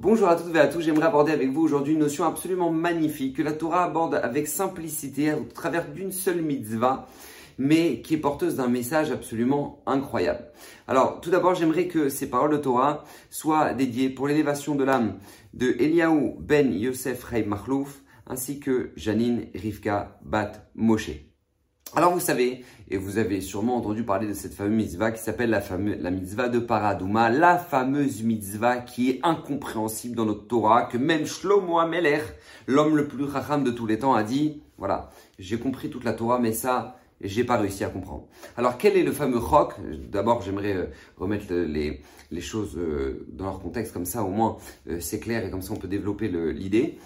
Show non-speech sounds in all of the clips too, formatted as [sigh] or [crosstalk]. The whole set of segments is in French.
Bonjour à toutes et à tous, j'aimerais aborder avec vous aujourd'hui une notion absolument magnifique que la Torah aborde avec simplicité au travers d'une seule mitzvah, mais qui est porteuse d'un message absolument incroyable. Alors, tout d'abord, j'aimerais que ces paroles de Torah soient dédiées pour l'élévation de l'âme de Eliaou ben Yosef Rei Machlouf, ainsi que Janine Rivka Bat Moshe. Alors vous savez, et vous avez sûrement entendu parler de cette fameuse mitzvah qui s'appelle la, la mitzvah de Paradouma, la fameuse mitzvah qui est incompréhensible dans notre Torah, que même Shlomo Ameler, l'homme le plus racham de tous les temps, a dit, voilà, j'ai compris toute la Torah, mais ça, j'ai pas réussi à comprendre. Alors quel est le fameux chok? D'abord, j'aimerais euh, remettre les, les, choses euh, dans leur contexte, comme ça au moins euh, c'est clair et comme ça on peut développer l'idée.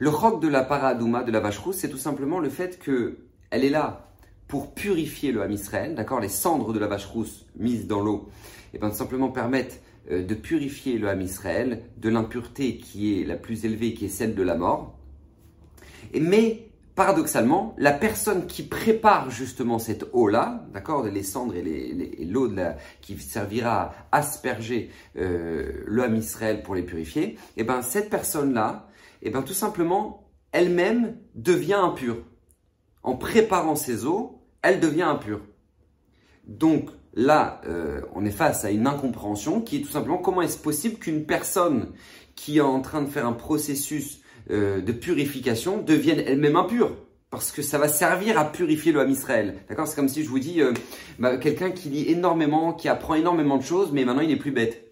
Le chok de la Paradouma, de la vache rousse, c'est tout simplement le fait que elle est là pour purifier le Ham Israël, d'accord Les cendres de la vache rousse mises dans l'eau, et eh bien simplement permettent euh, de purifier le Ham Israël de l'impureté qui est la plus élevée, qui est celle de la mort. Mais paradoxalement, la personne qui prépare justement cette eau-là, d'accord, les cendres et l'eau qui servira à asperger euh, le Ham Israël pour les purifier, et eh ben cette personne-là, et eh ben tout simplement, elle-même devient impure. En préparant ces eaux, elle devient impure. Donc là, euh, on est face à une incompréhension qui est tout simplement comment est-ce possible qu'une personne qui est en train de faire un processus euh, de purification devienne elle-même impure? Parce que ça va servir à purifier le Ham Israël. D'accord? C'est comme si je vous dis, euh, bah, quelqu'un qui lit énormément, qui apprend énormément de choses, mais maintenant il est plus bête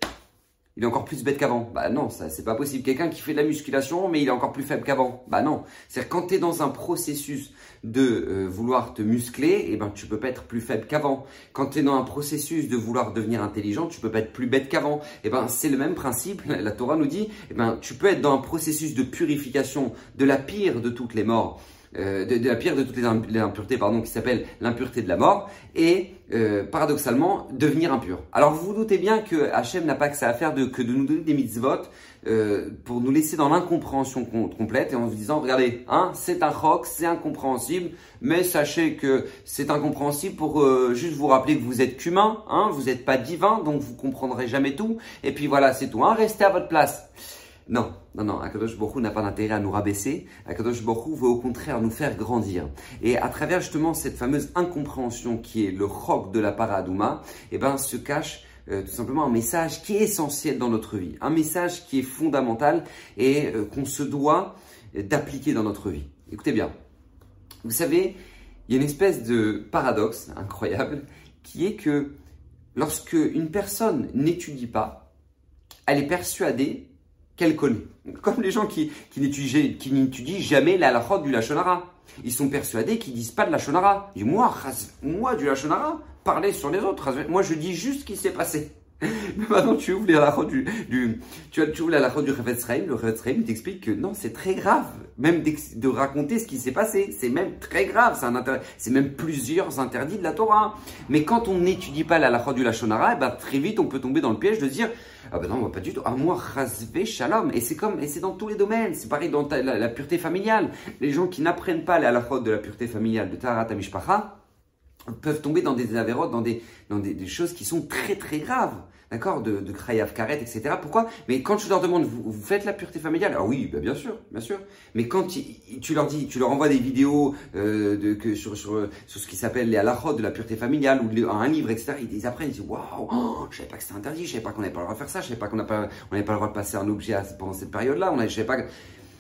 il est encore plus bête qu'avant. Bah non, ça c'est pas possible. Quelqu'un qui fait de la musculation, mais il est encore plus faible qu'avant. Bah non. C'est-à-dire quand tu es dans un processus de euh, vouloir te muscler, eh ben tu peux pas être plus faible qu'avant. Quand tu es dans un processus de vouloir devenir intelligent, tu peux pas être plus bête qu'avant. Eh ben c'est le même principe. La Torah nous dit, eh ben tu peux être dans un processus de purification de la pire de toutes les morts. Euh, de, la pire de toutes les, impuretés, pardon, qui s'appelle l'impureté de la mort, et euh, paradoxalement devenir impur. Alors vous vous doutez bien que Hachem n'a pas que ça à faire de, que de nous donner des mitzvot euh, pour nous laisser dans l'incompréhension complète et en se disant regardez, hein, c'est un roc, c'est incompréhensible, mais sachez que c'est incompréhensible pour juste vous rappeler que vous êtes qu'humain, hein, vous n'êtes pas divin, donc vous comprendrez jamais tout, et puis voilà, c'est tout, hein, restez à votre place. Non, non, non, Akadosh Borou n'a pas d'intérêt à nous rabaisser. Akadosh Borou veut au contraire nous faire grandir. Et à travers justement cette fameuse incompréhension qui est le roc de la paradouma, eh ben, se cache euh, tout simplement un message qui est essentiel dans notre vie. Un message qui est fondamental et euh, qu'on se doit d'appliquer dans notre vie. Écoutez bien. Vous savez, il y a une espèce de paradoxe incroyable qui est que lorsque une personne n'étudie pas, elle est persuadée qu'elle connaît. Comme les gens qui, n'étudient jamais la halakha du Lachonara. Ils sont persuadés qu'ils disent pas de Lachonara. Disent, moi, moi, du Lachonara, parler sur les autres. Moi, je dis juste ce qui s'est passé. [laughs] Mais maintenant, tu ouvres la du, du, tu, tu ouvres la du Le Revetz t'explique que non, c'est très grave. Même de raconter ce qui s'est passé. C'est même très grave. C'est même plusieurs interdits de la Torah. Mais quand on n'étudie pas la du Lachonara, eh ben, très vite, on peut tomber dans le piège de dire, ah ben non, pas du tout. Ah moi, rasvé shalom. Et c'est comme, et c'est dans tous les domaines. C'est pareil dans la, pureté familiale. Les gens qui n'apprennent pas la halachot de la pureté familiale de Tarat Amishpacha peuvent tomber dans des avérotes, dans des, dans des, choses qui sont très très graves. D'accord De, de etc. Pourquoi? Mais quand je leur demande, vous, faites la pureté familiale? Ah oui, bah bien sûr, bien sûr. Mais quand tu, leur dis, tu leur envoies des vidéos euh, de, que sur, sur, sur ce qui s'appelle les halachot de la pureté familiale ou un livre, etc., ils, apprennent, ils disent Waouh, oh, je savais pas que c'était interdit, je savais pas qu'on n'avait pas le droit de faire ça, je savais pas qu'on n'avait pas, on pas le droit de passer un objet pendant cette période-là, on je savais pas.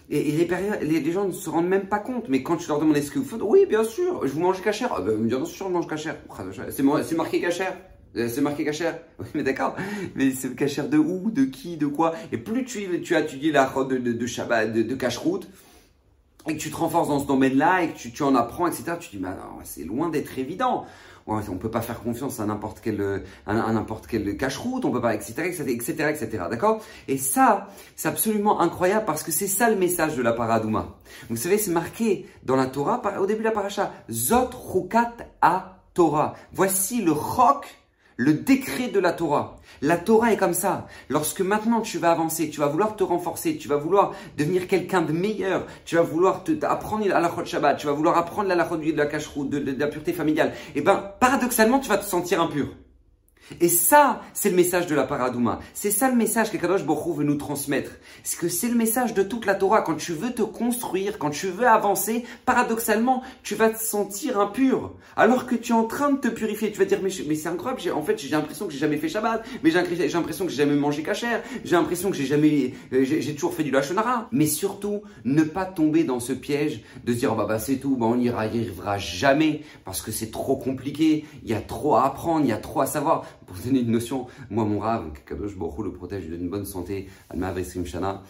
Et, les, les, gens ne se rendent même pas compte. Mais quand tu leur demandes est-ce que vous oui, bien sûr, je vous mange cachère. Ah ben, bien sûr, je mange cachère. C'est marqué cachère. Euh, c'est marqué cachère. [laughs] Oui, mais d'accord. Mais c'est cachère de où, de qui, de quoi? Et plus tu, tu étudies la de, de, de cache-route, et que tu te renforces dans ce domaine-là, et que tu, en apprends, etc., tu dis, c'est loin d'être évident on on peut pas faire confiance à n'importe quel à, n'importe quel cache-route, on peut pas etc etc etc, etc d'accord? Et ça c'est absolument incroyable parce que c'est ça le message de la paradouma. Vous savez c'est marqué dans la Torah au début de la paracha Zot Rukat a Torah. Voici le roc le décret de la Torah. La Torah est comme ça. Lorsque maintenant tu vas avancer, tu vas vouloir te renforcer, tu vas vouloir devenir quelqu'un de meilleur, tu vas vouloir te, apprendre la de Shabbat, tu vas vouloir apprendre la de la cache de, de, la pureté familiale, et eh ben paradoxalement tu vas te sentir impur. Et ça, c'est le message de la paradouma. C'est ça le message que Kadosh Borou veut nous transmettre. C'est que c'est le message de toute la Torah. Quand tu veux te construire, quand tu veux avancer, paradoxalement, tu vas te sentir impur. Alors que tu es en train de te purifier. Tu vas dire, mais, mais c'est incroyable. En fait, j'ai l'impression que j'ai jamais fait Shabbat. Mais j'ai l'impression que j'ai jamais mangé kasher. J'ai l'impression que j'ai jamais, euh, j'ai toujours fait du lachonara. Mais surtout, ne pas tomber dans ce piège de dire, oh bah, bah c'est tout, bah, on n'y arrivera jamais parce que c'est trop compliqué. Il y a trop à apprendre, il y a trop à savoir pour donner une notion, moi, mon rave, Kadosh Borou le protège d'une bonne santé, Shana.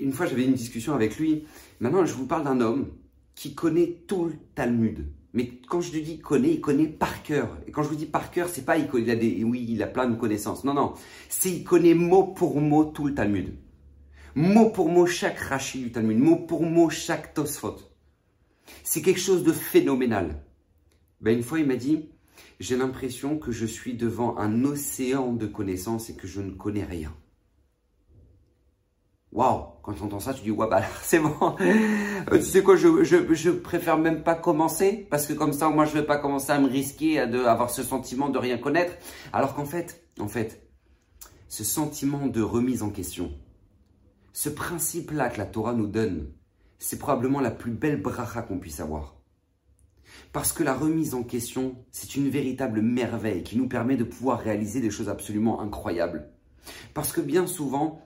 Une fois, j'avais une discussion avec lui. Maintenant, je vous parle d'un homme qui connaît tout le Talmud. Mais quand je lui dis connaît, il connaît par cœur. Et quand je vous dis par cœur, c'est pas il a des, oui, il a plein de connaissances. Non, non, c'est il connaît mot pour mot tout le Talmud. Mot pour mot chaque rachis du Talmud, mot pour mot chaque Tosfot. C'est quelque chose de phénoménal. Ben, une fois, il m'a dit, j'ai l'impression que je suis devant un océan de connaissances et que je ne connais rien. Waouh Quand tu entends ça, tu dis, ouais, bah [laughs] c'est bon. Euh, tu sais quoi, je, préfère même pas commencer, parce que comme ça, moi, je vais pas commencer à me risquer à de, avoir ce sentiment de rien connaître. Alors qu'en fait, en fait, ce sentiment de remise en question, ce principe-là que la Torah nous donne, c'est probablement la plus belle bracha qu'on puisse avoir. Parce que la remise en question, c'est une véritable merveille qui nous permet de pouvoir réaliser des choses absolument incroyables. Parce que bien souvent,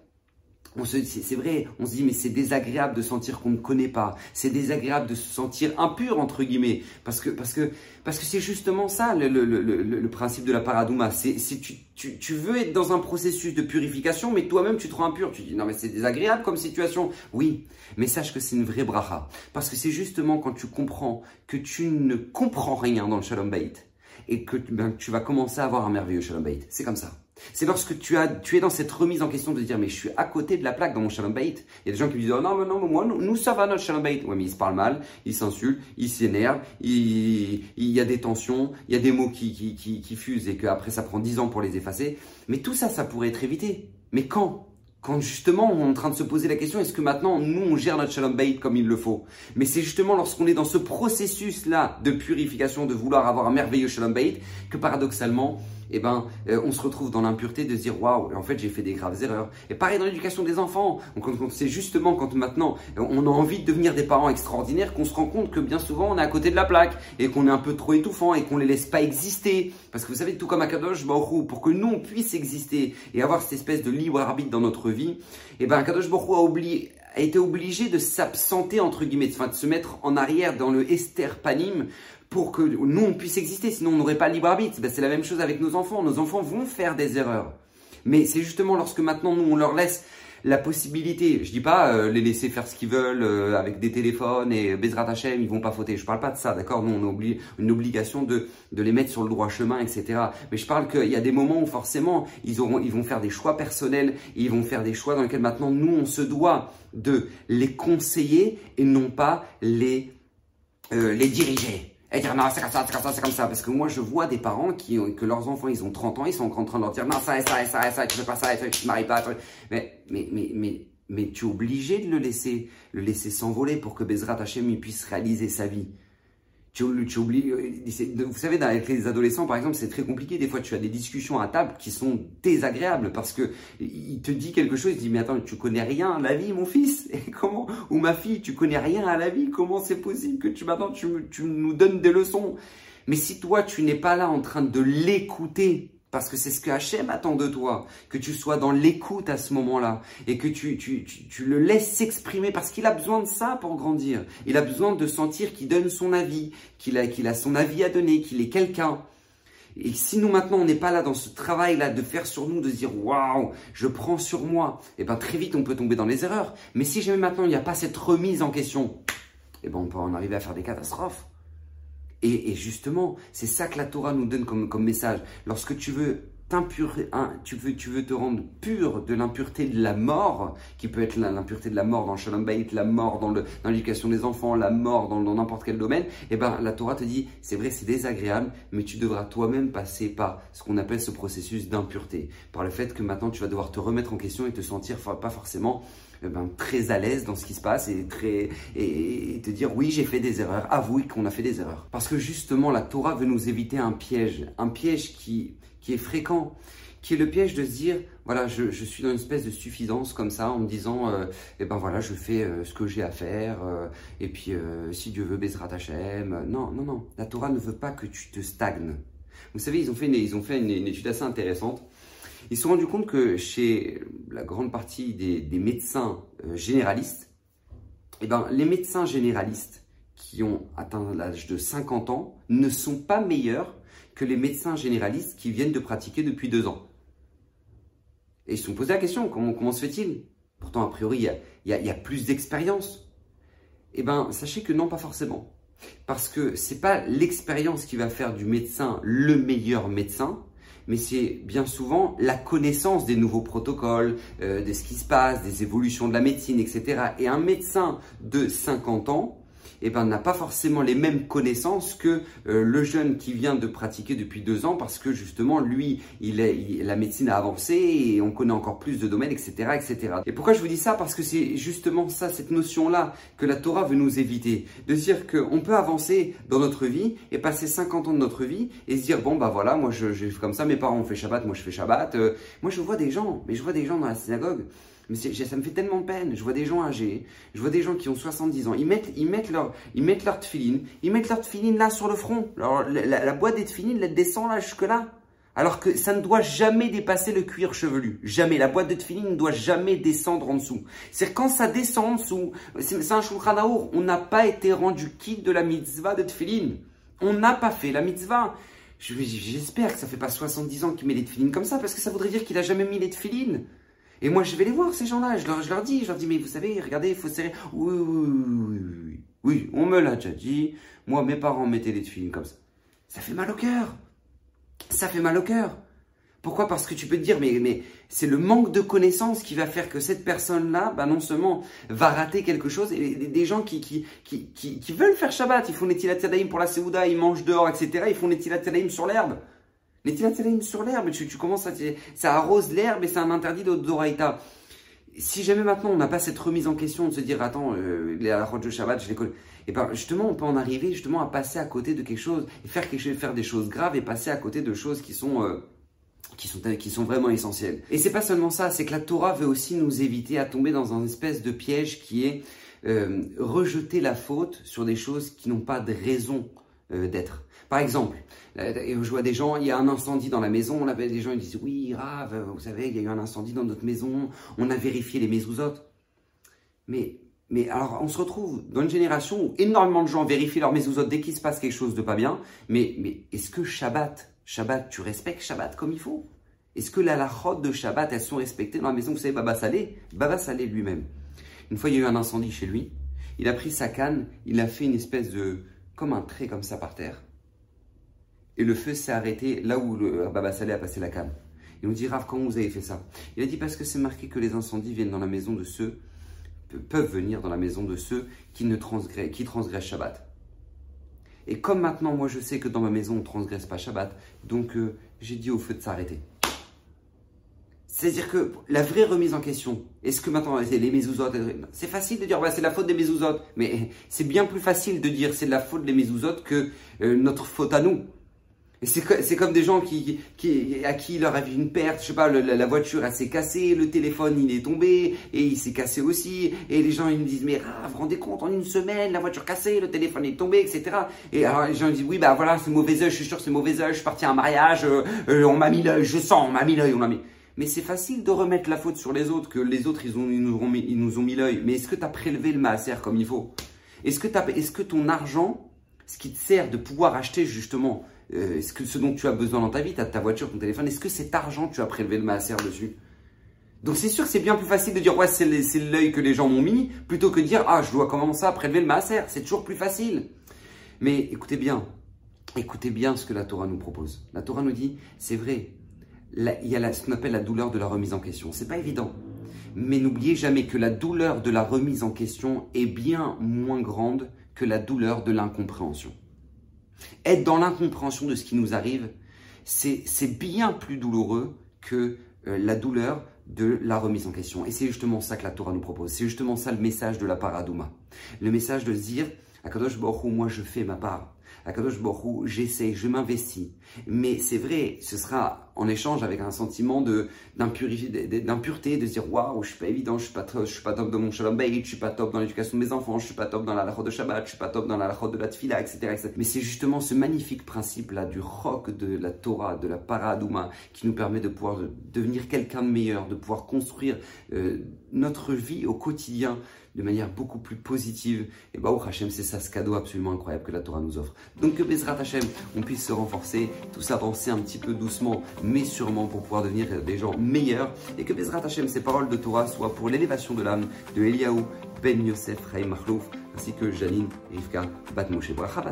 c'est vrai, on se dit mais c'est désagréable de sentir qu'on ne connaît pas, c'est désagréable de se sentir impur entre guillemets, parce que parce que parce que c'est justement ça le, le, le, le, principe de la paradouma. C'est tu, tu, tu, veux être dans un processus de purification, mais toi-même tu te rends impur. Tu dis non mais c'est désagréable comme situation. Oui, mais sache que c'est une vraie bracha, parce que c'est justement quand tu comprends que tu ne comprends rien dans le shalom bait et que ben, tu vas commencer à avoir un merveilleux shalom bait. C'est comme ça. C'est lorsque tu, as, tu es dans cette remise en question de dire mais je suis à côté de la plaque dans mon shalom bait. Il y a des gens qui me disent oh non, mais non, moi, nous, ça va notre shalom bait. Ouais, mais ils se parlent mal, ils s'insultent, ils s'énervent, il, il, y a des tensions, il y a des mots qui, qui, qui, qui fusent et qu'après ça prend 10 ans pour les effacer. Mais tout ça, ça pourrait être évité. Mais quand? Quand justement on est en train de se poser la question, est-ce que maintenant nous on gère notre shalom bait comme il le faut? Mais c'est justement lorsqu'on est dans ce processus-là de purification, de vouloir avoir un merveilleux shalom bait, que paradoxalement, eh ben, euh, on se retrouve dans l'impureté de dire waouh, en fait j'ai fait des graves erreurs. Et pareil dans l'éducation des enfants. C'est justement quand maintenant on a envie de devenir des parents extraordinaires qu'on se rend compte que bien souvent on est à côté de la plaque et qu'on est un peu trop étouffant et qu'on les laisse pas exister. Parce que vous savez, tout comme à Kadosh Baruch pour que nous on puisse exister et avoir cette espèce de libre arbitre dans notre vie, eh ben Kadosh Baruch a été obligé de s'absenter entre guillemets, de se mettre en arrière dans le Esther Panim pour que nous, on puisse exister. Sinon, on n'aurait pas le libre arbitre. Ben, c'est la même chose avec nos enfants. Nos enfants vont faire des erreurs. Mais c'est justement lorsque maintenant, nous, on leur laisse la possibilité, je dis pas euh, les laisser faire ce qu'ils veulent euh, avec des téléphones et Bezrat Hachem, ils vont pas fauter. Je parle pas de ça, d'accord? Nous, on a une obligation de, les mettre sur le droit chemin, etc. Mais je parle qu'il y a des moments où forcément, ils, auront, ils vont faire des choix personnels ils vont faire des choix dans lesquels maintenant, nous, on se doit de les conseiller et non pas les, euh, les diriger et dire non, c'est comme ça, c'est comme ça, c'est comme ça. Parce que moi, je vois des parents qui ont, que leurs enfants, ils ont 30 ans, ils sont en train de leur dire non, ça, et ça, et ça, et ça, tu fais pas ça, tu te maries pas. Mais, mais, mais, mais, mais tu es obligé de le laisser, le laisser s'envoler pour que Bezrat Hachem puisse réaliser sa vie. Tu, oublies, euh, vous savez, avec les adolescents, par exemple, c'est très compliqué. Des fois, tu as des discussions à table qui sont désagréables parce que il te dit quelque chose, il dit, mais attends, tu connais rien à la vie, mon fils? [laughs] Et comment, ou ma fille, tu connais rien à la vie? Comment c'est possible que tu, tu, tu nous donnes des leçons? Mais si toi, tu n'es pas là en train de l'écouter, parce que c'est ce que Hachem attend de toi, que tu sois dans l'écoute à ce moment-là et que tu, tu, tu, le laisses s'exprimer parce qu'il a besoin de ça pour grandir. Il a besoin de sentir qu'il donne son avis, qu'il a, qu'il a son avis à donner, qu'il est quelqu'un. Et si nous maintenant on n'est pas là dans ce travail-là de faire sur nous, de se dire waouh, je prends sur moi, et eh ben très vite on peut tomber dans les erreurs. Mais si jamais maintenant il n'y a pas cette remise en question, et eh ben on peut en arriver à faire des catastrophes. Et, justement, c'est ça que la Torah nous donne comme, message. Lorsque tu veux tu veux, tu veux te rendre pur de l'impureté de la mort, qui peut être l'impureté de la mort dans le Shalom Bayit, la mort dans l'éducation des enfants, la mort dans n'importe quel domaine, et eh ben la Torah te dit, c'est vrai, c'est désagréable, mais tu devras toi-même passer par ce qu'on appelle ce processus d'impureté, par le fait que maintenant tu vas devoir te remettre en question et te sentir pas forcément eh ben, très à l'aise dans ce qui se passe et, te dire oui j'ai fait des erreurs, avouer qu'on a fait des erreurs. Parce que justement la Torah veut nous éviter un piège, un piège qui, qui est fréquent, qui est le piège de se dire voilà je, suis dans une espèce de suffisance comme ça en me disant euh, eh ben voilà je fais euh, ce que j'ai à faire euh, et puis si Dieu veut Bezrat Hashem. Non non non. La Torah ne veut pas que tu te stagnes. Vous savez ils ont fait ils ont fait une étude assez intéressante ils se sont rendus compte que chez la grande partie des, médecins euh, généralistes, eh ben, les médecins généralistes qui ont atteint l'âge de 50 ans ne sont pas meilleurs que les médecins généralistes qui viennent de pratiquer depuis deux ans. Et ils se sont posé la question, comment, comment se fait-il? Pourtant, a priori, il y a, plus d'expérience. Eh bien, sachez que non, pas forcément. Parce que ce n'est pas l'expérience qui va faire du médecin le meilleur médecin, mais c'est bien souvent la connaissance des nouveaux protocoles, euh, de ce qui se passe, des évolutions de la médecine, etc. Et un médecin de 50 ans, eh ben, n'a pas forcément les mêmes connaissances que euh, le jeune qui vient de pratiquer depuis deux ans parce que justement, lui, il est, la médecine a avancé et on connaît encore plus de domaines, etc., etc. Et pourquoi je vous dis ça? Parce que c'est justement ça, cette notion-là que la Torah veut nous éviter. De dire qu'on peut avancer dans notre vie et passer 50 ans de notre vie et se dire, bon, bah voilà, moi je, je comme ça, mes parents ont fait Shabbat, moi je fais Shabbat. Euh, moi je vois des gens, mais je vois des gens dans la synagogue mais ça me fait tellement peine. Je vois des gens âgés, je vois des gens qui ont 70 ans. Ils mettent, ils mettent leur, ils mettent leur ils mettent leur tefilin là sur le front. Alors, la, boîte des tefilin, elle descend là jusque là. Alors que ça ne doit jamais dépasser le cuir chevelu. Jamais. La boîte de tefilin ne doit jamais descendre en dessous. C'est quand ça descend en dessous, c'est un shulchan On n'a pas été rendu quitte de la mitzvah de tefilin. On n'a pas fait la mitzvah. J'espère que ça fait pas 70 ans qu'il met les tefilin comme ça, parce que ça voudrait dire qu'il a jamais mis les tefilin. Et moi, je vais les voir, ces gens-là. Je leur, je leur dis, je leur dis, mais vous savez, regardez, il faut serrer. Oui, oui, oui, oui, oui. on me l'a déjà dit. Moi, mes parents mettaient les films comme ça. Ça fait mal au cœur. Ça fait mal au cœur. Pourquoi? Parce que tu peux te dire, mais, mais c'est le manque de connaissances qui va faire que cette personne-là, bah non seulement va rater quelque chose, et des gens qui, qui, qui, qui, veulent faire Shabbat, ils font les Tilat pour la Seouda, ils mangent dehors, etc., ils font les Tilat sur l'herbe. Les tilat sur l'herbe, tu, tu, commences à, ça arrose l'herbe et c'est un interdit d'Oraïta. Si jamais maintenant on n'a pas cette remise en question de se dire attends euh, les halachot de Shabbat je les connais, et ben justement on peut en arriver justement à passer à côté de quelque chose faire faire des choses graves et passer à côté de choses qui sont euh, qui sont, qui sont vraiment essentielles. Et c'est pas seulement ça, c'est que la Torah veut aussi nous éviter à tomber dans un espèce de piège qui est euh, rejeter la faute sur des choses qui n'ont pas de raison euh, d'être. Par exemple, euh, je vois des gens, il y a un incendie dans la maison, on avait des gens ils disent oui, grave, vous savez, il y a eu un incendie dans notre maison, on a vérifié les mésouzotes. Mais, mais alors, on se retrouve dans une génération où énormément de gens vérifient leurs mésouzotes dès qu'il se passe quelque chose de pas bien. Mais, mais est-ce que Shabbat, Shabbat, tu respectes Shabbat comme il faut? Est-ce que la lachot de Shabbat, elles sont respectées dans la maison? Vous savez, Baba Salé, Baba Salé lui-même. Une fois, il y a eu un incendie chez lui. Il a pris sa canne, il a fait une espèce de, comme un trait comme ça par terre. Et le feu s'est arrêté là où le Baba Saleh a passé la canne. Et on dit, Rav, comment vous avez fait ça? Il a dit, parce que c'est marqué que les incendies viennent dans la maison de ceux, peuvent venir dans la maison de ceux qui, ne transgressent, qui transgressent Shabbat. Et comme maintenant, moi, je sais que dans ma maison, on ne transgresse pas Shabbat, donc euh, j'ai dit au feu de s'arrêter. C'est-à-dire que la vraie remise en question, est-ce que maintenant c'est les mésouzotes C'est facile de dire bah, c'est la faute des mésouzotes, mais c'est bien plus facile de dire c'est la faute des mésouzotes que euh, notre faute à nous. C'est comme des gens qui, à qui il leur arrive une perte, je sais pas, la, voiture elle s'est cassée, le téléphone il est tombé et il s'est cassé aussi. Et les gens ils me disent mais ah, vous rendez compte en une semaine la voiture cassée, le téléphone est tombé, etc. Et alors les gens ils disent oui bah voilà c'est mauvais oeil, je suis sûr c'est mauvais oeil, je suis parti à un mariage, euh, euh, on m'a mis l'œil, je sens, on m'a mis l'œil, on m'a mis. Mais c'est facile de remettre la faute sur les autres, que les autres, ils, nous, ont mis, ils nous ont mis l'œil. Mais est-ce que tu as prélevé le maaser comme il faut? Est-ce que, est que ton argent, ce qui te sert de pouvoir acheter justement euh, est-ce que ce dont tu as besoin dans ta vie, ta, ta voiture, ton téléphone, est-ce que cet argent, tu as prélevé le maaser dessus? Donc c'est sûr que c'est bien plus facile de dire ouais c'est l'œil que les gens m'ont mis plutôt que de dire ah je dois commencer à prélever le maaser. C'est toujours plus facile. Mais écoutez bien, écoutez bien ce que la Torah nous propose. La Torah nous dit c'est vrai, il y a ce qu'on appelle la douleur de la remise en question. C'est pas évident. Mais n'oubliez jamais que la douleur de la remise en question est bien moins grande que la douleur de l'incompréhension. Être dans l'incompréhension de ce qui nous arrive, c'est bien plus douloureux que euh, la douleur de la remise en question. Et c'est justement ça que la Torah nous propose. C'est justement ça le message de la paradouma. Le message de se dire, Akadosh Baruch moi je fais ma part. Akadosh Borou, j'essaie, je m'investis. Mais c'est vrai, ce sera en échange avec un sentiment d'impureté, de dire waouh, je suis pas évident, je suis pas suis pas top dans mon shalom bayit, je suis pas top dans l'éducation de mes enfants, je suis pas top dans la lachot de Shabbat, je suis pas top dans la lachot de la tfila, etc.. Mais c'est justement ce magnifique principe là du roc de la Torah, de la paradouma, qui nous permet de pouvoir devenir quelqu'un de meilleur, de pouvoir construire euh, notre vie au quotidien de manière beaucoup plus positive. Et bah, au Hachem, c'est ça ce cadeau absolument incroyable que la Torah nous offre. Donc que Bezrat Hachem, on puisse se renforcer, tout avancer un petit peu doucement, mais sûrement pour pouvoir devenir des gens meilleurs. Et que Bezrat Hachem, ces paroles de Torah soient pour l'élévation de l'âme de Eliaou Ben Yosef Raïm Mahlouf, ainsi que Janine Rivka Bat Moshe Bracha